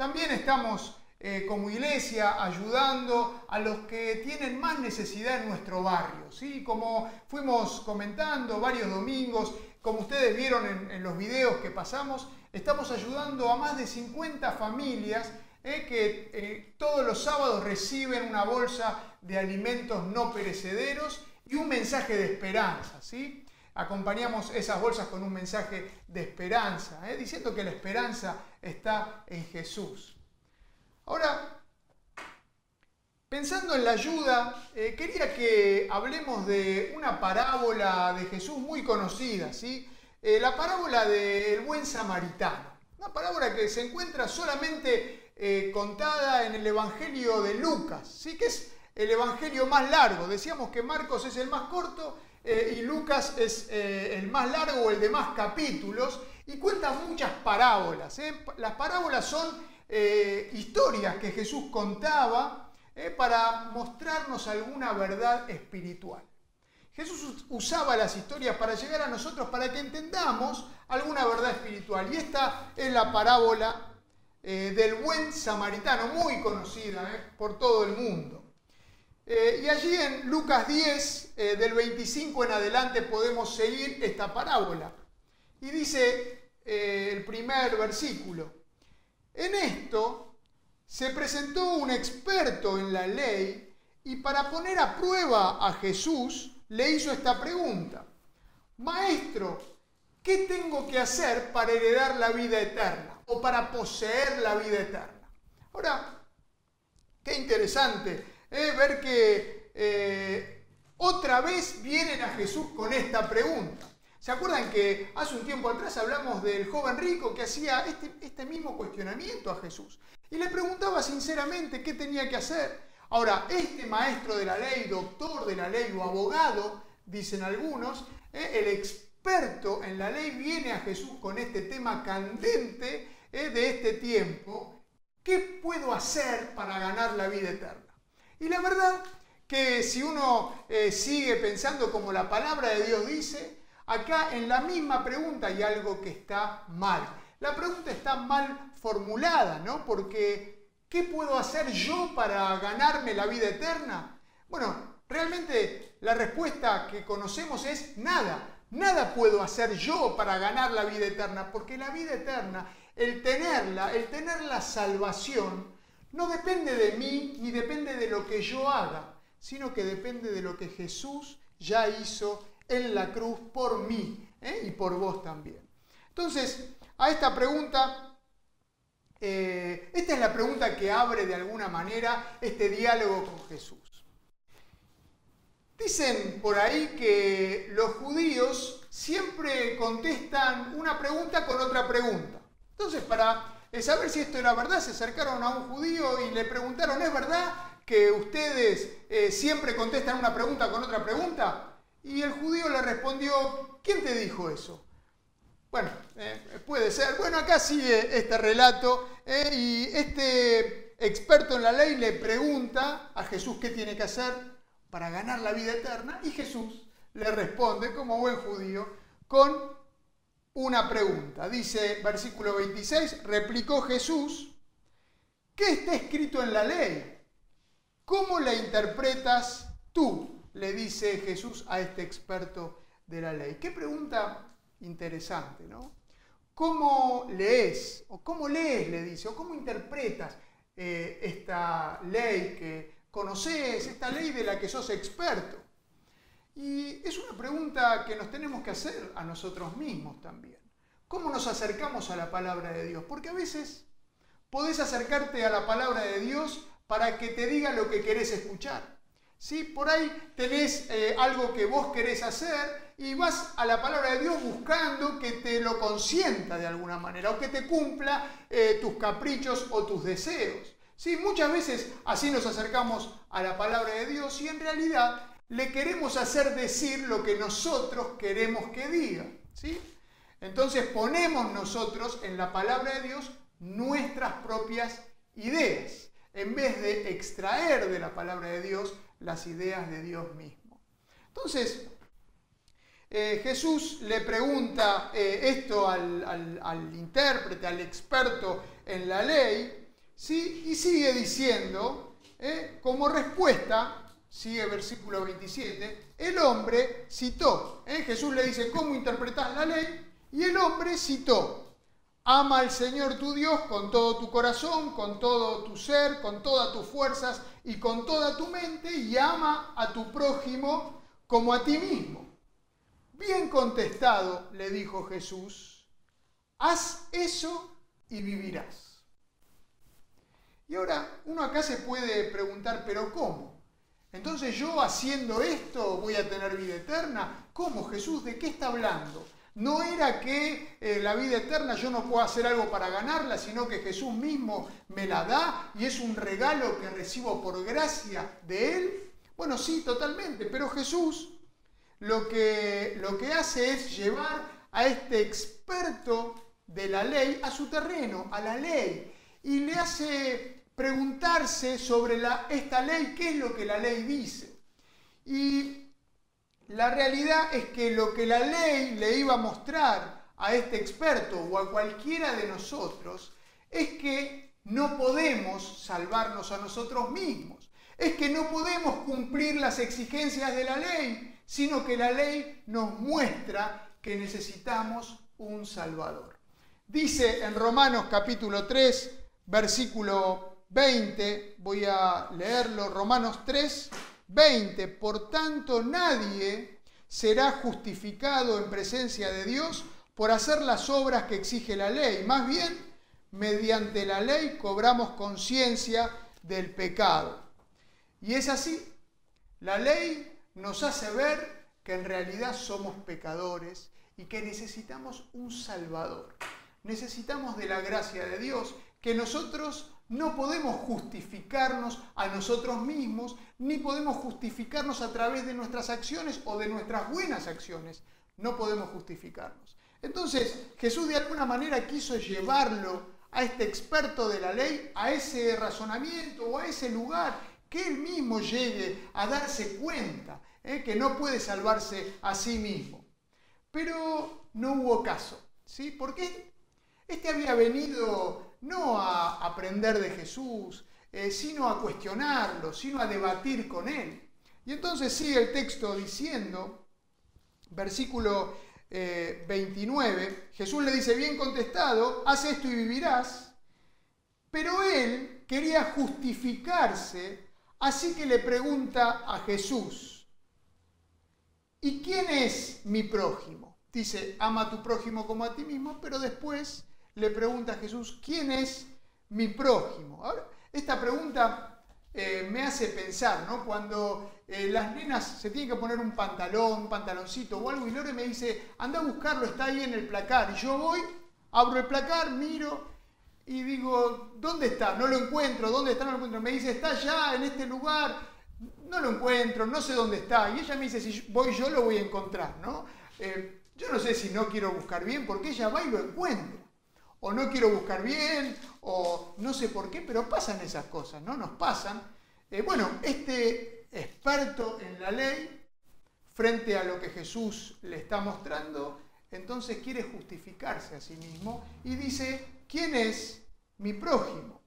También estamos eh, como iglesia ayudando a los que tienen más necesidad en nuestro barrio. ¿sí? Como fuimos comentando varios domingos, como ustedes vieron en, los videos que pasamos, estamos ayudando a más de 50 familias eh, que eh, todos los sábados reciben una bolsa de alimentos no perecederos y un mensaje de esperanza. ¿sí? Acompañamos esas bolsas con un mensaje de esperanza, diciendo que la esperanza está en Jesús. Ahora, pensando en la ayuda, eh, quería que hablemos de una parábola de Jesús muy conocida, ¿sí? Eh, la parábola del buen samaritano. Una parábola que se encuentra solamente eh, contada en el Evangelio de Lucas, ¿sí? que es el Evangelio más largo. Decíamos que Marcos es el más corto y Lucas es el más largo el de más capítulos y cuenta muchas parábolas. Las parábolas son eh, historias que Jesús contaba eh, para mostrarnos alguna verdad espiritual. Jesús usaba las historias para llegar a nosotros, para que entendamos alguna verdad espiritual. Y esta es la parábola eh, del buen samaritano, muy conocida por todo el mundo. y allí en Lucas 10, del 25 en adelante, podemos seguir esta parábola. Y dice el primer versículo, en esto se presentó un experto en la ley y para poner a prueba a Jesús le hizo esta pregunta. Maestro, ¿qué tengo que hacer para heredar la vida eterna o para poseer la vida eterna? Ahora, qué interesante ¿eh? ver que eh, otra vez vienen a Jesús con esta pregunta. ¿Se acuerdan que hace un tiempo atrás hablamos del joven rico que hacía este, este, mismo cuestionamiento a Jesús? Y le preguntaba sinceramente qué tenía que hacer. Ahora, este maestro de la ley, doctor de la ley o abogado, dicen algunos, eh, el experto en la ley viene a Jesús con este tema candente eh, de este tiempo. ¿Qué puedo hacer para ganar la vida eterna? Y la verdad que si uno eh, sigue pensando como la palabra de Dios dice, Acá en la misma pregunta hay algo que está mal. La pregunta está mal formulada, ¿no? Porque, ¿qué puedo hacer yo para ganarme la vida eterna? Bueno, realmente la respuesta que conocemos es nada. Nada puedo hacer yo para ganar la vida eterna, porque la vida eterna, el tenerla, el tener la salvación, no depende de mí ni depende de lo que yo haga, sino que depende de lo que Jesús ya hizo en la cruz por mí ¿eh? y por vos también. Entonces, a esta pregunta, eh, esta es la pregunta que abre de alguna manera este diálogo con Jesús. Dicen por ahí que los judíos siempre contestan una pregunta con otra pregunta. Entonces, para saber si esto era verdad, se acercaron a un judío y le preguntaron, ¿es verdad que ustedes eh, siempre contestan una pregunta con otra pregunta? Y el judío le respondió, ¿quién te dijo eso? Bueno, eh, puede ser. Bueno, acá sigue este relato eh, y este experto en la ley le pregunta a Jesús qué tiene que hacer para ganar la vida eterna y Jesús le responde como buen judío con una pregunta. Dice versículo 26, replicó Jesús, ¿qué está escrito en la ley? ¿Cómo la interpretas tú? Le dice Jesús a este experto de la ley. Qué pregunta interesante, ¿no? ¿Cómo lees? ¿O cómo lees, le dice? ¿O cómo interpretas eh, esta ley que conoces, esta ley de la que sos experto? Y es una pregunta que nos tenemos que hacer a nosotros mismos también. ¿Cómo nos acercamos a la palabra de Dios? Porque a veces podés acercarte a la palabra de Dios para que te diga lo que querés escuchar. ¿Sí? Por ahí tenés eh, algo que vos querés hacer y vas a la palabra de Dios buscando que te lo consienta de alguna manera o que te cumpla eh, tus caprichos o tus deseos. ¿sí? Muchas veces así nos acercamos a la palabra de Dios y en realidad le queremos hacer decir lo que nosotros queremos que diga. ¿sí? Entonces ponemos nosotros en la palabra de Dios nuestras propias ideas en vez de extraer de la palabra de Dios las ideas de Dios mismo. Entonces, eh, Jesús le pregunta eh, esto al, intérprete, al experto en la ley, ¿sí? Y sigue diciendo, ¿eh? como respuesta, sigue versículo 27, el hombre citó. Jesús le dice, ¿cómo interpretar la ley? Y el hombre citó, ama al Señor tu Dios con todo tu corazón, con todo tu ser, con todas tus fuerzas y con toda tu mente, y ama a tu prójimo como a ti mismo. Bien contestado, le dijo Jesús, haz eso y vivirás. Y ahora uno acá se puede preguntar, pero ¿cómo? Entonces yo haciendo esto voy a tener vida eterna. ¿Cómo Jesús? ¿De qué está hablando? No era que eh, la vida eterna yo no puedo hacer algo para ganarla, sino que Jesús mismo me la da y es un regalo que recibo por gracia de Él. Bueno, sí, totalmente, pero Jesús lo que, lo que hace es llevar a este experto de la ley a su terreno, a la ley, y le hace preguntarse sobre la, esta ley, qué es lo que la ley dice. Y la realidad es que lo que la ley le iba a mostrar a este experto o a cualquiera de nosotros es que no podemos salvarnos a nosotros mismos. Es que no podemos cumplir las exigencias de la ley, sino que la ley nos muestra que necesitamos un Salvador. Dice en Romanos capítulo 3, versículo 20, voy a leerlo, Romanos 3, 20. Por tanto, nadie será justificado en presencia de Dios por hacer las obras que exige la ley. Más bien, mediante la ley cobramos conciencia del pecado. Y es así. La ley nos hace ver que en realidad somos pecadores y que necesitamos un Salvador. Necesitamos de la gracia de Dios, que nosotros no podemos justificarnos a nosotros mismos, ni podemos justificarnos a través de nuestras acciones o de nuestras buenas acciones. No podemos justificarnos. Entonces, Jesús de alguna manera quiso llevarlo a este experto de la ley, a ese razonamiento o a ese lugar, que él mismo llegue a darse cuenta ¿eh? que no puede salvarse a sí mismo. Pero no hubo caso, ¿sí? Porque este había venido no a aprender de Jesús, eh, sino a cuestionarlo, sino a debatir con él. Y entonces sigue el texto diciendo, versículo 29, eh, Jesús le dice, bien contestado, haz esto y vivirás, pero él quería justificarse, así que le pregunta a Jesús, ¿y quién es mi prójimo? Dice, ama a tu prójimo como a ti mismo, pero después le pregunta a Jesús, ¿quién es mi prójimo? Esta pregunta eh, me hace pensar, ¿no? Cuando eh, las nenas se tienen que poner un pantalón, un pantaloncito o algo, y Lore me dice, anda a buscarlo, está ahí en el placar. Y yo voy, abro el placar, miro y digo, ¿dónde está? No lo encuentro, ¿dónde está? No lo encuentro. Me dice, está allá, en este lugar. No lo encuentro, no sé dónde está. Y ella me dice, si voy yo lo voy a encontrar, ¿no? Eh, yo no sé si no quiero buscar bien, porque ella va y lo encuentra o no quiero buscar bien, o no sé por qué, pero pasan esas cosas, ¿no? Nos pasan. Eh, bueno, este experto en la ley, frente a lo que Jesús le está mostrando, entonces quiere justificarse a sí mismo y dice, ¿quién es mi prójimo?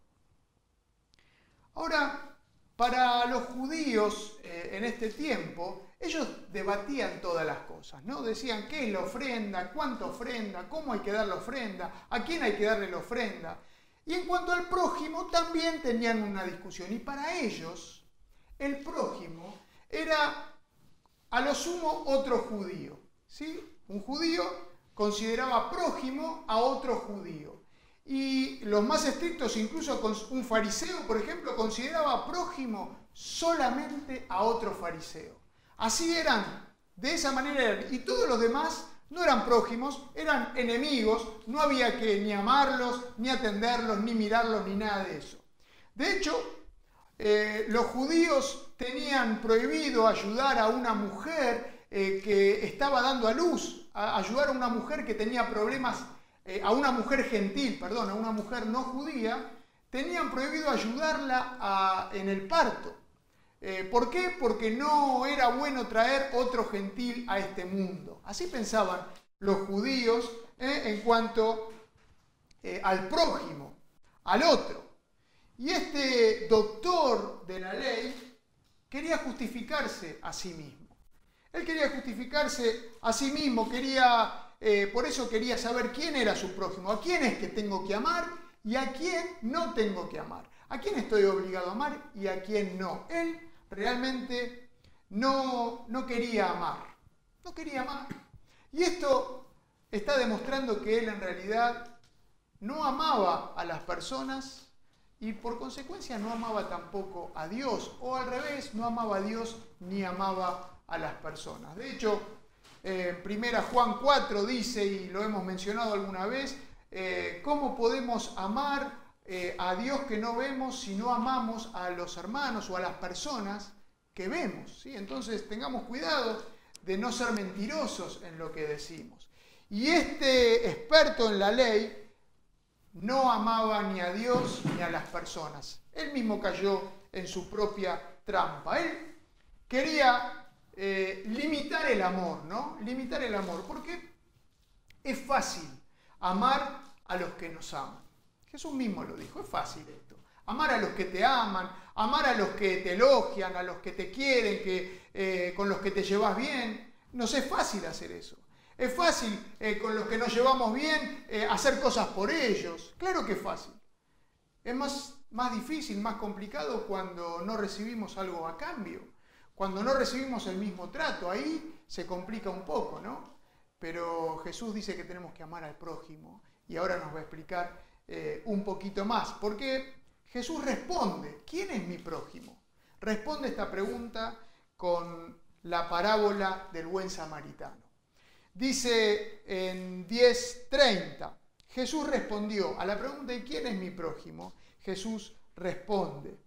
Ahora, para los judíos eh, en este tiempo, ellos debatían todas las cosas, ¿no? Decían qué es la ofrenda, cuánta ofrenda, cómo hay que dar la ofrenda, a quién hay que darle la ofrenda. Y en cuanto al prójimo, también tenían una discusión. Y para ellos, el prójimo era a lo sumo otro judío. ¿sí? Un judío consideraba prójimo a otro judío. Y los más estrictos, incluso un fariseo, por ejemplo, consideraba prójimo solamente a otro fariseo. Así eran, de esa manera eran. Y todos los demás no eran prójimos, eran enemigos, no había que ni amarlos, ni atenderlos, ni mirarlos, ni nada de eso. De hecho, eh, los judíos tenían prohibido ayudar a una mujer eh, que estaba dando a luz, ayudar a una mujer que tenía problemas, eh, a una mujer gentil, perdón, a una mujer no judía, tenían prohibido ayudarla en el parto. Eh, ¿Por qué? Porque no era bueno traer otro gentil a este mundo. Así pensaban los judíos eh, en cuanto eh, al prójimo, al otro. Y este doctor de la ley quería justificarse a sí mismo. Él quería justificarse a sí mismo, quería, por eso quería saber quién era su prójimo, a quién es que tengo que amar y a quién no tengo que amar, a quién estoy obligado a amar y a quién no. Él realmente no, no quería amar, no quería amar. Y esto está demostrando que él en realidad no amaba a las personas y por consecuencia no amaba tampoco a Dios, o al revés, no amaba a Dios ni amaba a las personas. De hecho, eh, primera Juan 4 dice, y lo hemos mencionado alguna vez, eh, ¿cómo podemos amar eh, a Dios que no vemos si no amamos a los hermanos o a las personas que vemos? ¿sí? Entonces tengamos cuidado de no ser mentirosos en lo que decimos. Y este experto en la ley no amaba ni a Dios ni a las personas. Él mismo cayó en su propia trampa. Él quería eh, limitar el amor, ¿no? Limitar el amor, porque es fácil amar a los que nos aman. Jesús mismo lo dijo, es fácil esto. Amar a los que te aman, amar a los que te elogian, a los que te quieren, que, eh, con los que te llevas bien. No es fácil hacer eso. Es fácil eh, con los que nos llevamos bien eh, hacer cosas por ellos. Claro que es fácil. Es más, más difícil, más complicado cuando no recibimos algo a cambio. Cuando no recibimos el mismo trato. Ahí se complica un poco, ¿no? Pero Jesús dice que tenemos que amar al prójimo. Y ahora nos va a explicar eh, un poquito más. Porque Jesús responde, ¿quién es mi prójimo? Responde esta pregunta con la parábola del buen samaritano. Dice en 10.30, Jesús respondió a la pregunta ¿de quién es mi prójimo? Jesús responde,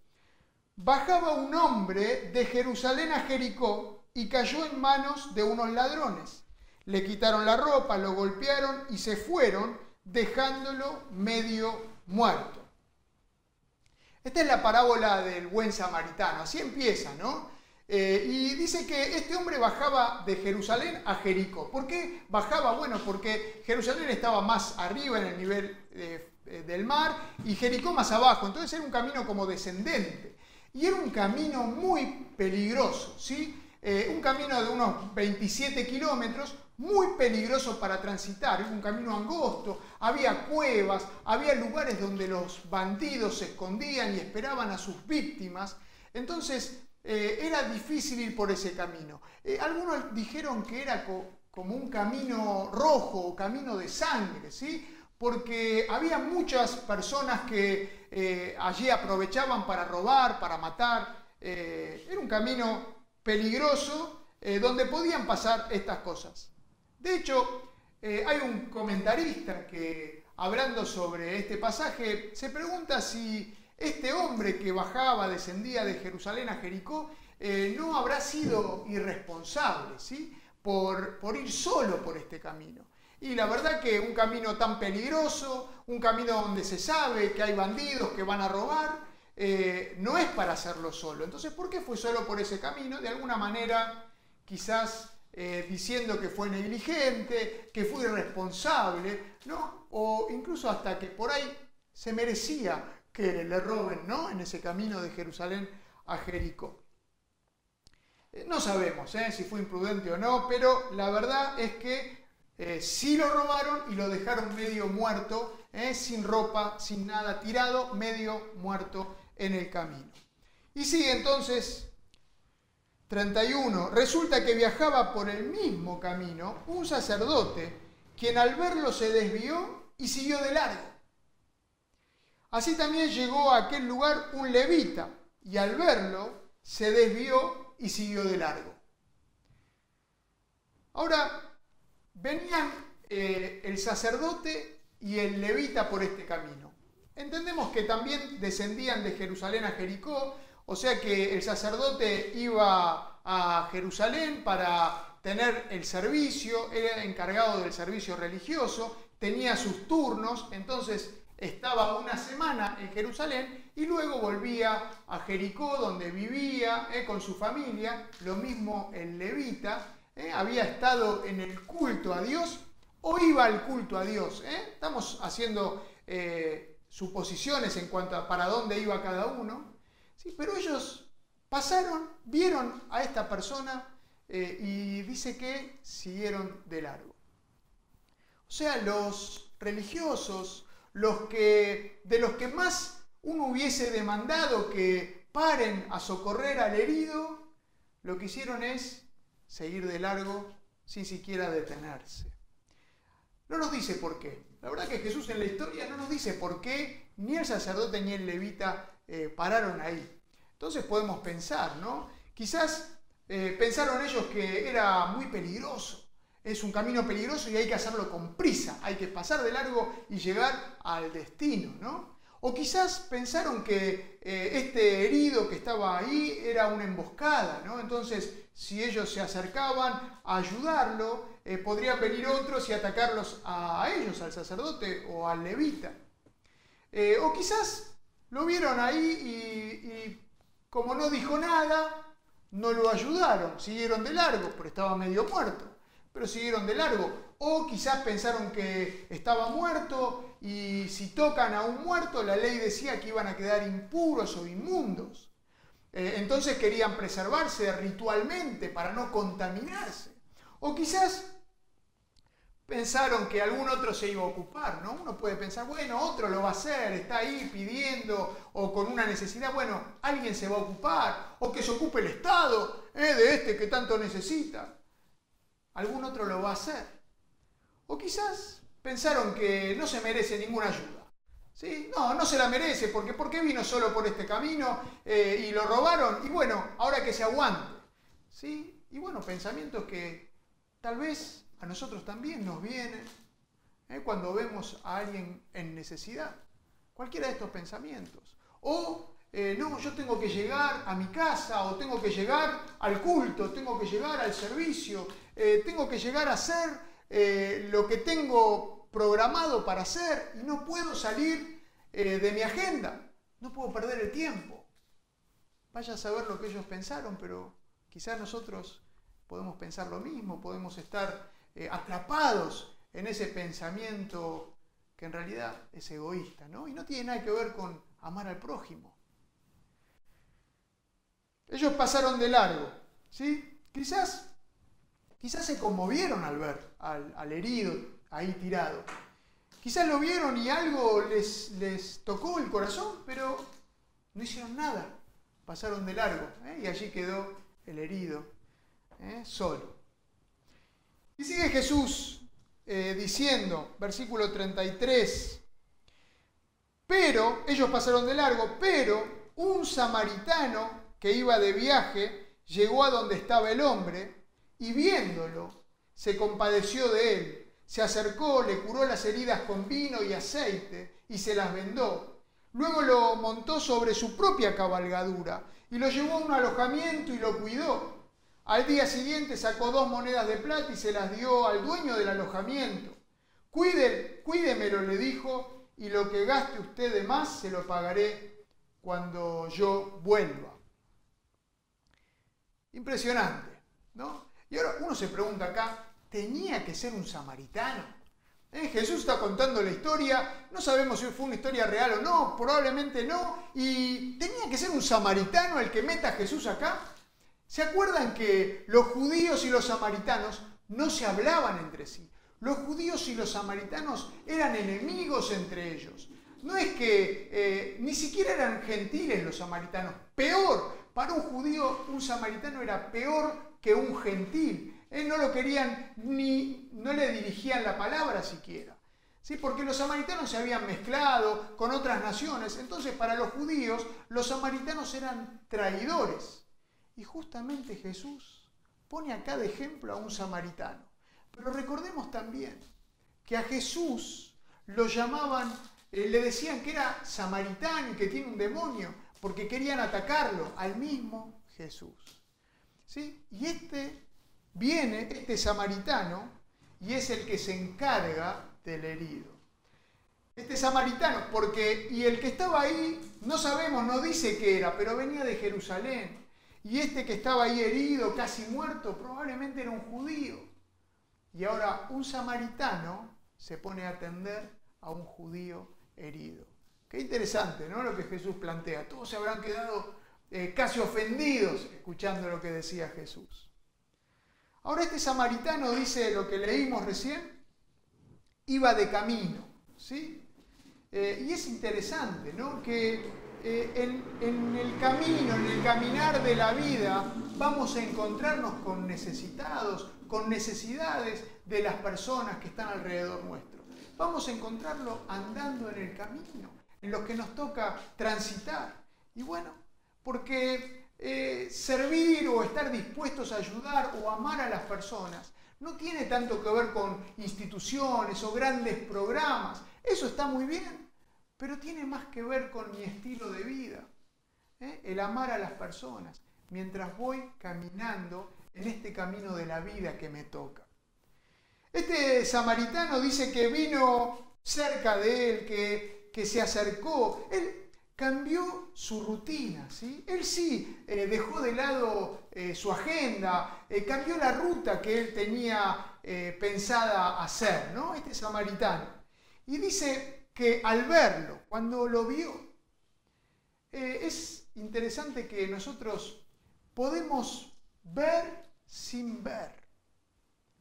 bajaba un hombre de Jerusalén a Jericó y cayó en manos de unos ladrones. Le quitaron la ropa, lo golpearon y se fueron dejándolo medio muerto. Esta es la parábola del buen samaritano, así empieza, ¿no? Eh, y dice que este hombre bajaba de Jerusalén a Jericó. ¿Por qué bajaba? Bueno, porque Jerusalén estaba más arriba en el nivel eh, eh, del mar y Jericó más abajo. Entonces era un camino como descendente. Y era un camino muy peligroso, ¿sí? un camino de unos 27 kilómetros, muy peligroso para transitar, un camino angosto, había cuevas, había lugares donde los bandidos se escondían y esperaban a sus víctimas. Entonces eh, era difícil ir por ese camino. Eh, algunos dijeron que era como un camino rojo o camino de sangre, ¿sí? porque había muchas personas que eh, allí aprovechaban para robar, para matar. era un camino peligroso donde podían pasar estas cosas. De hecho, hay un comentarista que, hablando sobre este pasaje, se pregunta si este hombre que bajaba, descendía de Jerusalén a Jericó, eh, no habrá sido irresponsable ¿sí? por, por ir solo por este camino. Y la verdad que un camino tan peligroso, un camino donde se sabe que hay bandidos que van a robar, eh, no es para hacerlo solo. Entonces, ¿por qué fue solo por ese camino? De alguna manera, quizás eh, diciendo que fue negligente, que fue irresponsable, ¿no? O incluso hasta que por ahí se merecía que le roben ¿no? en ese camino de Jerusalén a Jericó. Eh, no sabemos ¿eh? si fue imprudente o no, pero la verdad es que eh, sí lo robaron y lo dejaron medio muerto, sin ropa, sin nada, tirado, medio muerto en el camino. Y sigue entonces 31. Resulta que viajaba por el mismo camino un sacerdote, quien al verlo se desvió y siguió de largo. Así también llegó a aquel lugar un levita y al verlo se desvió y siguió de largo. Ahora, venían eh, el sacerdote y el levita por este camino. Entendemos que también descendían de Jerusalén a Jericó, o sea que el sacerdote iba a Jerusalén para tener el servicio, era encargado del servicio religioso, tenía sus turnos, entonces estaba una semana en Jerusalén y luego volvía a Jericó donde vivía eh, con su familia, lo mismo el levita, eh, había estado en el culto a Dios o iba al culto a Dios. Eh. Estamos haciendo suposiciones en cuanto a para dónde iba cada uno, pero ellos pasaron, vieron a esta persona eh, y dice que siguieron de largo. O sea, los religiosos, los que, de los que más uno hubiese demandado que paren a socorrer al herido, lo que hicieron es seguir de largo sin siquiera detenerse. No nos dice por qué. La verdad que Jesús en la historia no nos dice por qué ni el sacerdote ni el levita eh, pararon ahí. Entonces podemos pensar, ¿no? Quizás eh, pensaron ellos que era muy peligroso. Es un camino peligroso y hay que hacerlo con prisa. Hay que pasar de largo y llegar al destino, ¿no? O quizás pensaron que eh, este herido que estaba ahí era una emboscada, ¿no? Entonces, si ellos se acercaban a ayudarlo, eh, podrían venir otros y atacarlos a ellos, al sacerdote o al levita. O quizás lo vieron ahí y, como no dijo nada, no lo ayudaron, siguieron de largo, pero estaba medio muerto, pero siguieron de largo. O quizás pensaron que estaba muerto y si tocan a un muerto, la ley decía que iban a quedar impuros o inmundos. Eh, entonces querían preservarse ritualmente para no contaminarse. O quizás pensaron que algún otro se iba a ocupar, ¿no? Uno puede pensar, bueno, otro lo va a hacer, está ahí pidiendo o con una necesidad, bueno, alguien se va a ocupar, o que se ocupe el Estado ¿eh? de este que tanto necesita. Algún otro lo va a hacer. O quizás pensaron que no se merece ninguna ayuda. ¿Sí? No, no se la merece, porque ¿por qué vino solo por este camino eh, y lo robaron? Y bueno, ahora que se aguante. ¿Sí? Y bueno, pensamientos que tal vez a nosotros también nos vienen ¿eh? cuando vemos a alguien en necesidad. Cualquiera de estos pensamientos. O eh, no, yo tengo que llegar a mi casa o tengo que llegar al culto, tengo que llegar al servicio, tengo que llegar a hacer eh, lo que tengo programado para hacer y no puedo salir eh, de mi agenda, no puedo perder el tiempo. Vaya a saber lo que ellos pensaron, pero quizás nosotros podemos pensar lo mismo, podemos estar eh, atrapados en ese pensamiento que en realidad es egoísta, ¿no? Y no tiene nada que ver con amar al prójimo. Ellos pasaron de largo, ¿sí? Quizás Quizás se conmovieron al ver al, herido ahí tirado. Quizás lo vieron y algo les, les tocó el corazón, pero no hicieron nada. Pasaron de largo ¿eh? y allí quedó el herido, ¿eh? solo. Y sigue Jesús eh, diciendo, versículo 33, pero, ellos pasaron de largo, pero un samaritano que iba de viaje llegó a donde estaba el hombre y viéndolo, se compadeció de él, se acercó, le curó las heridas con vino y aceite y se las vendó. Luego lo montó sobre su propia cabalgadura y lo llevó a un alojamiento y lo cuidó. Al día siguiente sacó dos monedas de plata y se las dio al dueño del alojamiento. Cuide, cuídemelo, le dijo, y lo que gaste usted de más se lo pagaré cuando yo vuelva. Impresionante, ¿no? Y ahora uno se pregunta acá, ¿tenía que ser un samaritano? ¿Eh? Jesús está contando la historia, no sabemos si fue una historia real o no, probablemente no, y tenía que ser un samaritano el que meta a Jesús acá. ¿Se acuerdan que los judíos y los samaritanos no se hablaban entre sí? Los judíos y los samaritanos eran enemigos entre ellos. No es que eh, ni siquiera eran gentiles los samaritanos. Peor, para un judío un samaritano era peor que un gentil. él no lo querían ni, no le dirigían la palabra siquiera. ¿Sí? Porque los samaritanos se habían mezclado con otras naciones. Entonces para los judíos los samaritanos eran traidores. Y justamente Jesús pone acá de ejemplo a un samaritano. Pero recordemos también que a Jesús lo llamaban, eh, le decían que era samaritano y que tiene un demonio, porque querían atacarlo al mismo Jesús. Y este viene, este samaritano, y es el que se encarga del herido. Este samaritano, porque, y el que estaba ahí, no sabemos, no dice qué era, pero venía de Jerusalén. Y este que estaba ahí herido, casi muerto, probablemente era un judío. Y ahora un samaritano se pone a atender a un judío herido. Qué interesante, ¿no? Lo que Jesús plantea. Todos se habrán quedado eh, casi ofendidos escuchando lo que decía Jesús. Ahora este samaritano dice lo que leímos recién, iba de camino, ¿sí? Eh, y es interesante, ¿no? Que eh, en, el camino, en el caminar de la vida, vamos a encontrarnos con necesitados, con necesidades de las personas que están alrededor nuestro. Vamos a encontrarlo andando en el camino, en los que nos toca transitar. Y bueno, porque eh, servir o estar dispuestos a ayudar o amar a las personas no tiene tanto que ver con instituciones o grandes programas. Eso está muy bien, pero tiene más que ver con mi estilo de vida. ¿eh? El amar a las personas mientras voy caminando en este camino de la vida que me toca. Este samaritano dice que vino cerca de él, que, que se acercó. Él cambió su rutina. ¿sí? Él sí eh, dejó de lado eh, su agenda, eh, cambió la ruta que él tenía pensada hacer, ¿no? este samaritano. Y dice que al verlo, cuando lo vio, es interesante que nosotros podemos ver sin ver,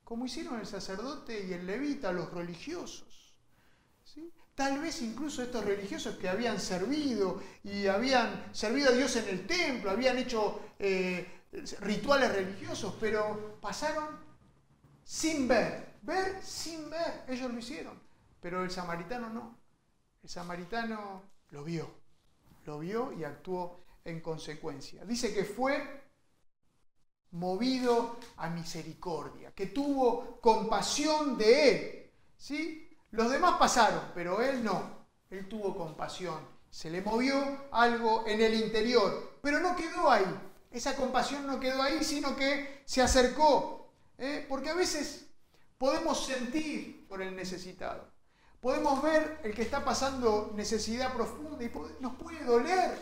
como hicieron el sacerdote y el levita, los religiosos. ¿sí? Tal vez incluso estos religiosos que habían servido y habían servido a Dios en el templo, habían hecho eh, rituales religiosos, pero pasaron sin ver, ver sin ver, ellos lo hicieron, pero el samaritano no, el samaritano lo vio, lo vio y actuó en consecuencia. Dice que fue movido a misericordia, que tuvo compasión de él, ¿sí? Los demás pasaron, pero él no. Él tuvo compasión. Se le movió algo en el interior, pero no quedó ahí. Esa compasión no quedó ahí, sino que se acercó. ¿eh? Porque a veces podemos sentir por el necesitado. Podemos ver el que está pasando necesidad profunda y nos puede doler.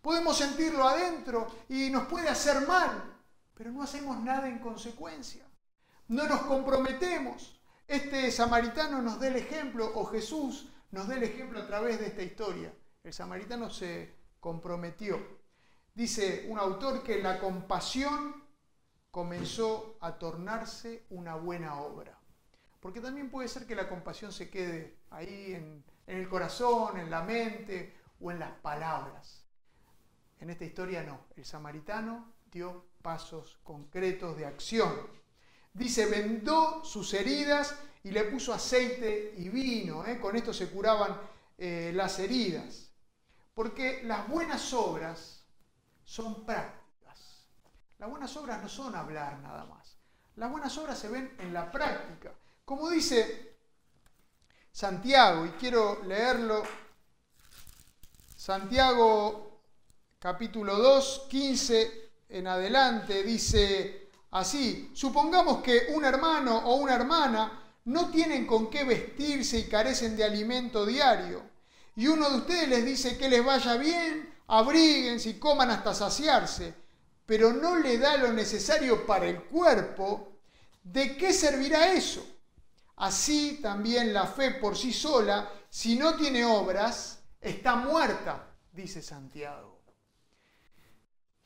Podemos sentirlo adentro y nos puede hacer mal, pero no hacemos nada en consecuencia. No nos comprometemos este samaritano nos da el ejemplo, o Jesús nos da el ejemplo a través de esta historia. El samaritano se comprometió. Dice un autor que la compasión comenzó a tornarse una buena obra. Porque también puede ser que la compasión se quede ahí en, el corazón, en la mente o en las palabras. En esta historia no. El samaritano dio pasos concretos de acción. Dice, vendó sus heridas y le puso aceite y vino. ¿eh? Con esto se curaban eh, las heridas. Porque las buenas obras son prácticas. Las buenas obras no son hablar nada más. Las buenas obras se ven en la práctica. Como dice Santiago, y quiero leerlo, Santiago capítulo 2, 15 en adelante, dice, Así, supongamos que un hermano o una hermana no tienen con qué vestirse y carecen de alimento diario. Y uno de ustedes les dice que les vaya bien, abríguense y coman hasta saciarse, pero no le da lo necesario para el cuerpo, ¿de qué servirá eso? Así también la fe por sí sola, si no tiene obras, está muerta, dice Santiago.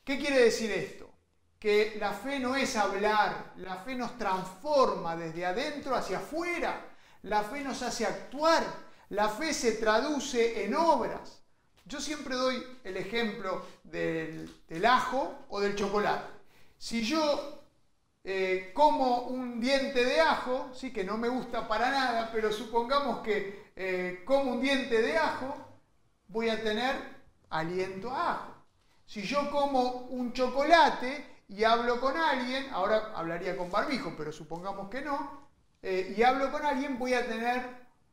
¿Qué quiere decir esto? que la fe no es hablar, la fe nos transforma desde adentro hacia afuera, la fe nos hace actuar, la fe se traduce en obras. Yo siempre doy el ejemplo del, ajo o del chocolate. Si yo eh, como un diente de ajo, sí que no me gusta para nada, pero supongamos que eh, como un diente de ajo, voy a tener aliento a ajo. Si yo como un chocolate, y hablo con alguien, ahora hablaría con barbijo, pero supongamos que no, eh, y hablo con alguien, voy a tener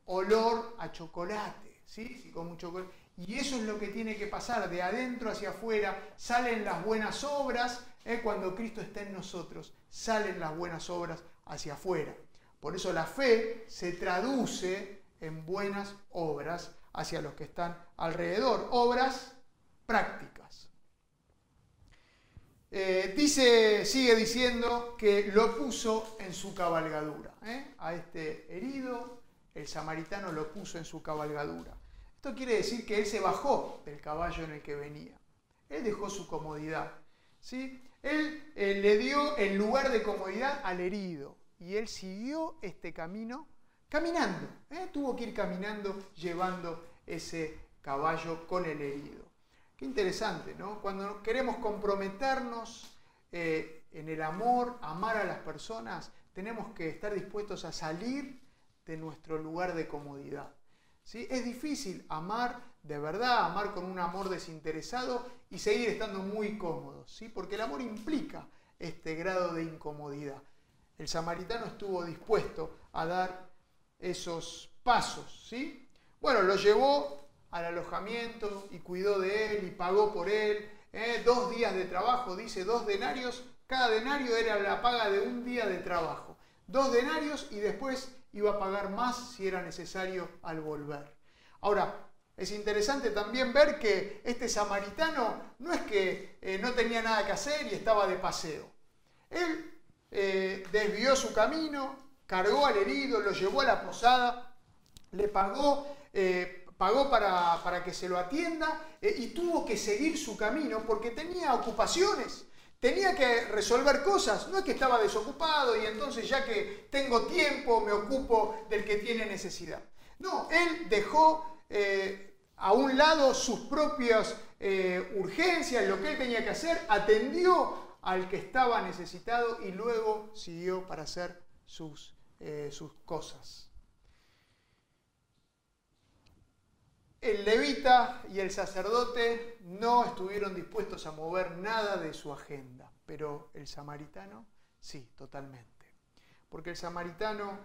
olor a chocolate, ¿sí? como un chocolate. Y eso es lo que tiene que pasar, de adentro hacia afuera, salen las buenas obras, ¿eh? cuando Cristo está en nosotros, salen las buenas obras hacia afuera. Por eso la fe se traduce en buenas obras hacia los que están alrededor, obras prácticas. Eh, dice, sigue diciendo que lo puso en su cabalgadura. ¿eh? A este herido, el samaritano lo puso en su cabalgadura. Esto quiere decir que él se bajó del caballo en el que venía. Él dejó su comodidad. ¿sí? Él eh, le dio el lugar de comodidad al herido y él siguió este camino caminando. ¿eh? Tuvo que ir caminando llevando ese caballo con el herido. Qué interesante, ¿no? Cuando queremos comprometernos eh, en el amor, amar a las personas, tenemos que estar dispuestos a salir de nuestro lugar de comodidad. ¿sí? Es difícil amar de verdad, amar con un amor desinteresado y seguir estando muy cómodos, ¿sí? porque el amor implica este grado de incomodidad. El samaritano estuvo dispuesto a dar esos pasos. ¿sí? Bueno, lo llevó al alojamiento y cuidó de él y pagó por él. ¿eh? Dos días de trabajo, dice, dos denarios. Cada denario era la paga de un día de trabajo. Dos denarios y después iba a pagar más si era necesario al volver. Ahora, es interesante también ver que este samaritano no es que eh, no tenía nada que hacer y estaba de paseo. Él eh, desvió su camino, cargó al herido, lo llevó a la posada, le pagó, eh, pagó para, para, que se lo atienda y tuvo que seguir su camino porque tenía ocupaciones. Tenía que resolver cosas, no es que estaba desocupado y entonces ya que tengo tiempo me ocupo del que tiene necesidad. No, él dejó a un lado sus propias eh, urgencias, lo que él tenía que hacer, atendió al que estaba necesitado y luego siguió para hacer sus, eh, sus cosas. El levita y el sacerdote no estuvieron dispuestos a mover nada de su agenda, pero el samaritano sí, totalmente. Porque el samaritano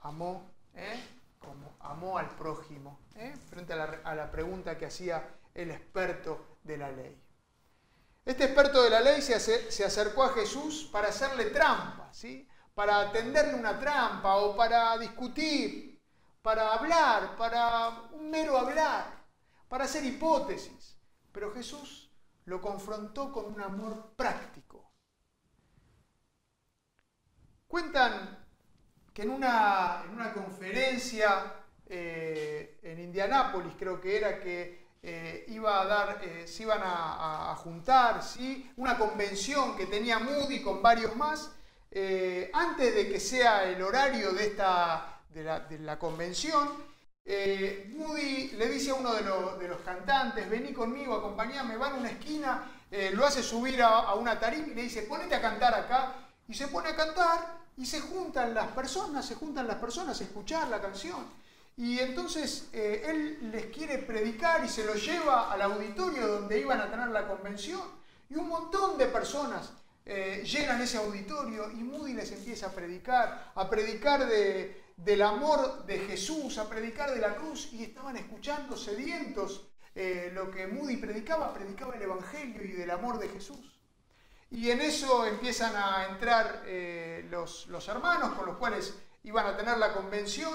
amó, ¿eh? Como amó al prójimo, ¿eh? frente a la, pregunta que hacía el experto de la ley. Este experto de la ley se, se acercó a Jesús para hacerle trampa, ¿sí? para tenderle una trampa o para discutir, para hablar, para un mero hablar, para hacer hipótesis. Pero Jesús lo confrontó con un amor práctico. Cuentan que en una, en una conferencia eh, en Indianápolis, creo que era, que eh, iba a dar, eh, se iban a, juntar, ¿sí? una convención que tenía Moody con varios más, antes de que sea el horario de, esta, de, la, de la convención, Moody le dice a uno de, de, los cantantes, vení conmigo, acompañame, va a una esquina, lo hace subir a, a una tarima y le dice, ponete a cantar acá, y se pone a cantar, y se juntan las personas, se juntan las personas a escuchar la canción. Y entonces eh, él les quiere predicar y se los lleva al auditorio donde iban a tener la convención. Y un montón de personas eh, llenan ese auditorio y Moody les empieza a predicar, a predicar de, del amor de Jesús, a predicar de la cruz. Y estaban escuchando sedientos eh, lo que Moody predicaba, predicaba el Evangelio y del amor de Jesús. Y en eso empiezan a entrar eh, los, hermanos con los cuales iban a tener la convención.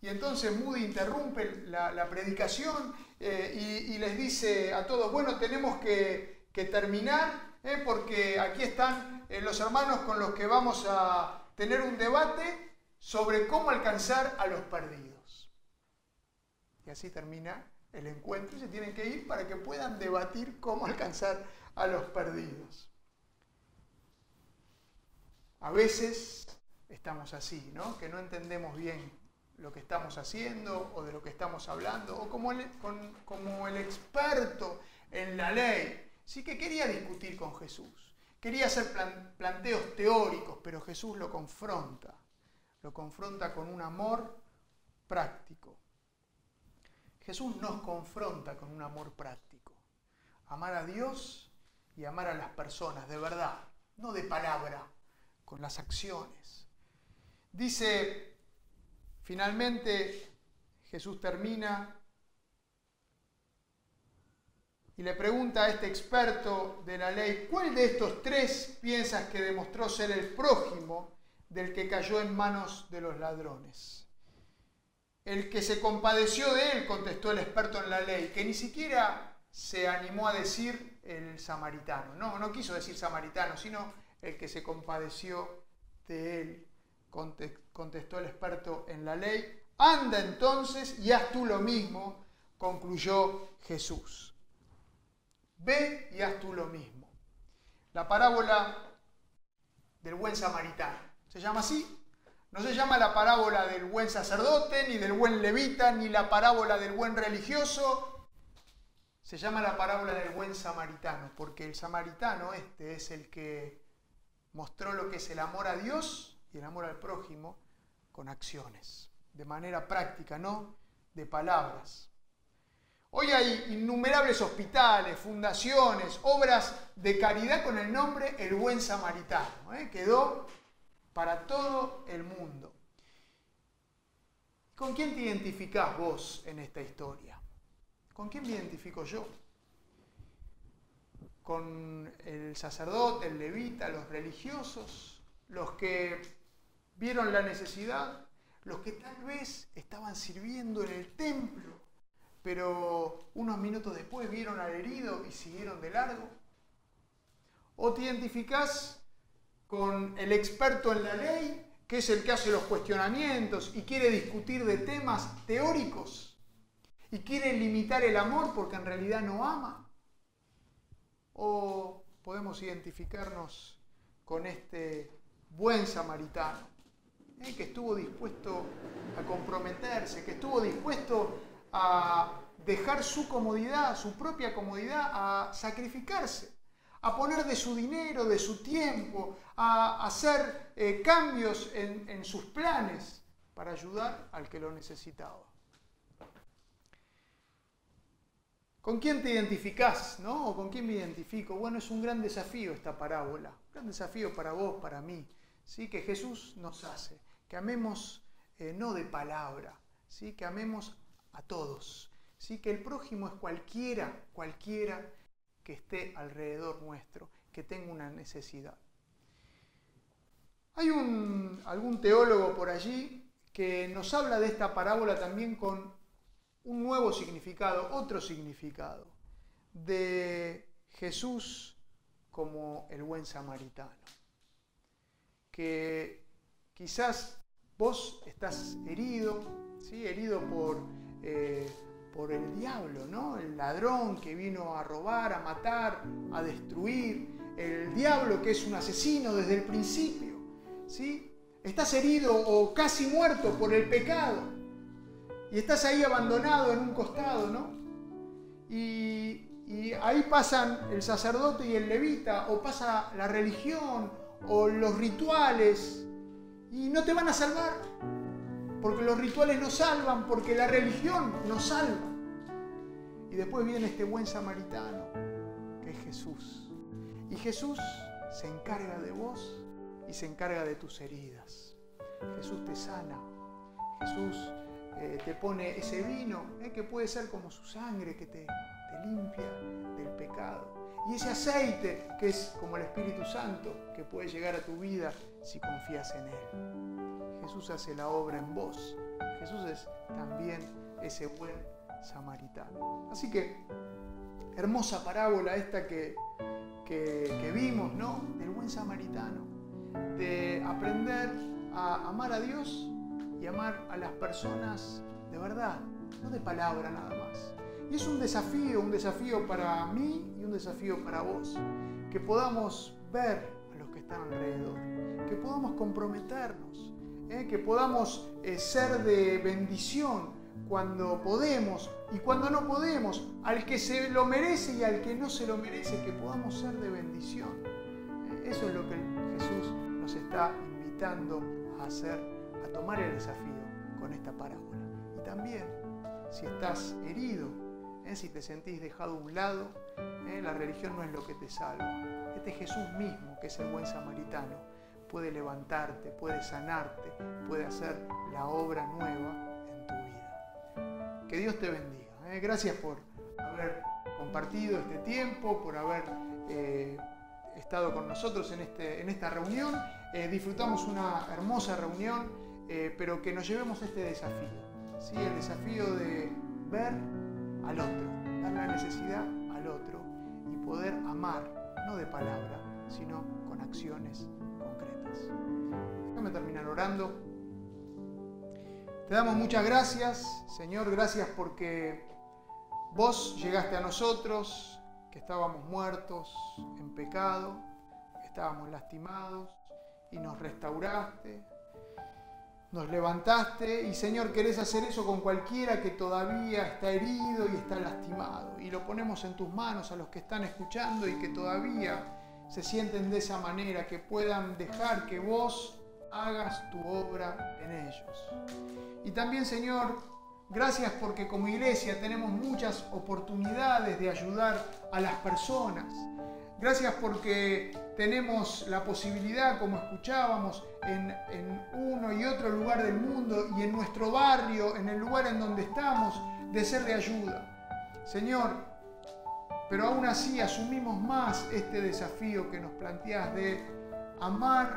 Y entonces Moody interrumpe la, predicación eh, y, les dice a todos, bueno, tenemos que, terminar eh, porque aquí están los hermanos con los que vamos a tener un debate sobre cómo alcanzar a los perdidos. Y así termina el encuentro y se tienen que ir para que puedan debatir cómo alcanzar a los perdidos. A veces estamos así, ¿no? Que no entendemos bien lo que estamos haciendo o de lo que estamos hablando, o como el, experto en la ley, sí que quería discutir con Jesús, quería hacer planteos teóricos, pero Jesús lo confronta, lo confronta con un amor práctico. Jesús nos confronta con un amor práctico. Amar a Dios y amar a las personas, de verdad, no de palabra, con las acciones. Dice, finalmente Jesús termina y le pregunta a este experto de la ley, ¿cuál de estos tres piensas que demostró ser el prójimo del que cayó en manos de los ladrones? El que se compadeció de él, contestó el experto en la ley, que ni siquiera se animó a decir el samaritano. No, no quiso decir samaritano, sino el que se compadeció de él, contestó el experto en la ley, anda entonces y haz tú lo mismo, concluyó Jesús. Ve y haz tú lo mismo. La parábola del buen samaritano. ¿Se llama así? No se llama la parábola del buen sacerdote, ni del buen levita, ni la parábola del buen religioso. Se llama la parábola del buen samaritano, porque el samaritano este es el que mostró lo que es el amor a Dios y el amor al prójimo con acciones, de manera práctica, no de palabras. Hoy hay innumerables hospitales, fundaciones, obras de caridad con el nombre El Buen Samaritano. ¿eh? Quedó para todo el mundo. ¿Con quién te identificás vos en esta historia? ¿Con quién me identifico yo? ¿Con el sacerdote, el levita, los religiosos, los que vieron la necesidad, los que tal vez estaban sirviendo en el templo pero unos minutos después vieron al herido y siguieron de largo? ¿O te identificás con el experto en la ley, que es el que hace los cuestionamientos y quiere discutir de temas teóricos? ¿Y quiere limitar el amor porque en realidad no ama? ¿O podemos identificarnos con este buen samaritano, eh, que estuvo dispuesto a comprometerse, que estuvo dispuesto a dejar su comodidad, su propia comodidad, a sacrificarse, a poner de su dinero, de su tiempo, a hacer eh, cambios en, en sus planes para ayudar al que lo necesitaba. ¿Con quién te identificás? ¿no? ¿O con quién me identifico? Bueno, es un gran desafío esta parábola, un gran desafío para vos, para mí, ¿sí? que Jesús nos hace, que amemos eh, no de palabra, ¿sí? que amemos a todos. ¿sí? Que el prójimo es cualquiera, cualquiera que esté alrededor nuestro, que tenga una necesidad. Hay un, algún teólogo por allí que nos habla de esta parábola también con un nuevo significado, otro significado, de Jesús como el buen samaritano. Que quizás vos estás herido, ¿sí? herido por eh, por el diablo, ¿no? El ladrón que vino a robar, a matar, a destruir, el diablo que es un asesino desde el principio, ¿sí? Estás herido o casi muerto por el pecado y estás ahí abandonado en un costado, ¿no? Y, y ahí pasan el sacerdote y el levita, o pasa la religión, o los rituales, y no te van a salvar porque los rituales nos salvan, porque la religión nos salva. Y después viene este buen samaritano, que es Jesús. Y Jesús se encarga de vos y se encarga de tus heridas. Jesús te sana. Jesús eh, te pone ese vino, eh, que puede ser como su sangre, que te, limpia del pecado. Y ese aceite, que es como el Espíritu Santo, que puede llegar a tu vida si confías en Él. Jesús hace la obra en vos. Jesús es también ese buen samaritano. Así que, hermosa parábola esta que, que, vimos, ¿no? Del buen samaritano. De aprender a amar a Dios y amar a las personas de verdad, no de palabra nada más. Y es un desafío, un desafío para mí y un desafío para vos, que podamos ver a los que están alrededor, que podamos comprometernos, ¿eh? que podamos eh, ser de bendición cuando podemos y cuando no podemos, al que se lo merece y al que no se lo merece, que podamos ser de bendición. ¿Eh? Eso es lo que Jesús nos está invitando a hacer, tomar el desafío con esta parábola. Y también, si estás herido, si te sentís dejado a un lado, la religión no es lo que te salva. Este Jesús mismo, que es el buen samaritano, puede levantarte, puede sanarte, puede hacer la obra nueva en tu vida. Que Dios te bendiga. ¿eh? Gracias por haber compartido este tiempo, por haber eh, estado con nosotros en, este, en esta reunión. Eh, disfrutamos una hermosa reunión, pero que nos llevemos este desafío. ¿sí? El desafío de ver al otro, dar la necesidad al otro y poder amar, no de palabra, sino con acciones Déjame terminar orando. Te damos muchas gracias, Señor, gracias porque Vos llegaste a nosotros, que estábamos muertos en pecado, estábamos lastimados, y nos restauraste, nos levantaste y Señor, querés hacer eso con cualquiera que todavía está herido y está lastimado. Y lo ponemos en tus manos a los que están escuchando y que todavía se sienten de esa manera, que puedan dejar que vos hagas tu obra en ellos. Y también, Señor, gracias porque como iglesia tenemos muchas oportunidades de ayudar a las personas. Gracias porque tenemos la posibilidad, como escuchábamos, en, uno y otro lugar del mundo y en nuestro barrio, en el lugar en donde estamos, de ser de ayuda. Señor, pero aún así asumimos más este desafío que nos planteas de amar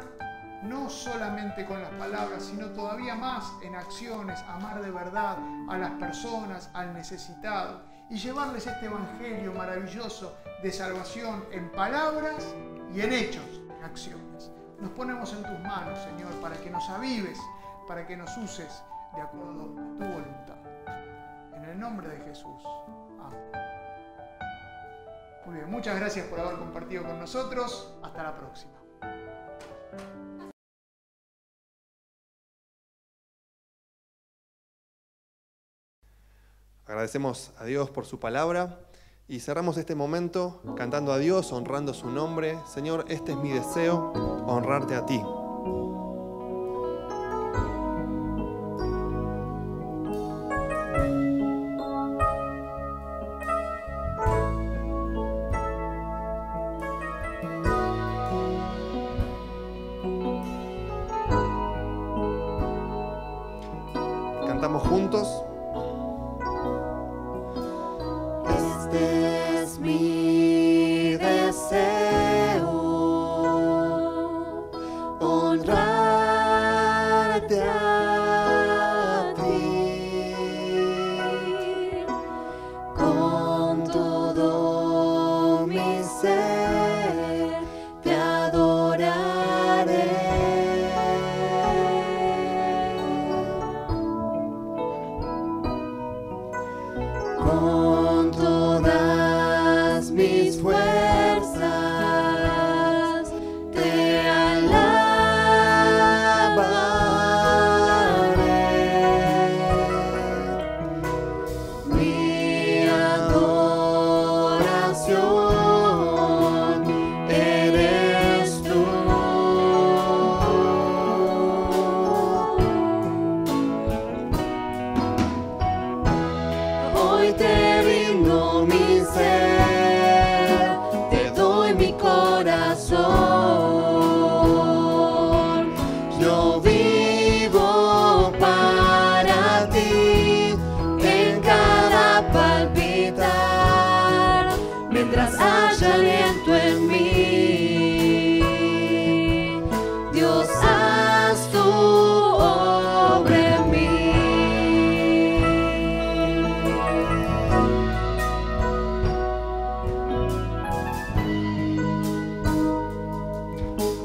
no solamente con las palabras, sino todavía más en acciones, amar de verdad a las personas, al necesitado y llevarles este Evangelio maravilloso de salvación en palabras y en hechos, en acciones. Nos ponemos en tus manos, Señor, para que nos avives, para que nos uses de acuerdo a tu voluntad. En el nombre de Jesús. Amén. Muy bien, muchas gracias por haber compartido con nosotros. Hasta la próxima. Agradecemos a Dios por su palabra y cerramos este momento cantando a Dios, honrando su nombre. Señor, este es mi deseo, honrarte a ti.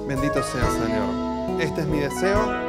Bendito sea Señor. Este es mi deseo.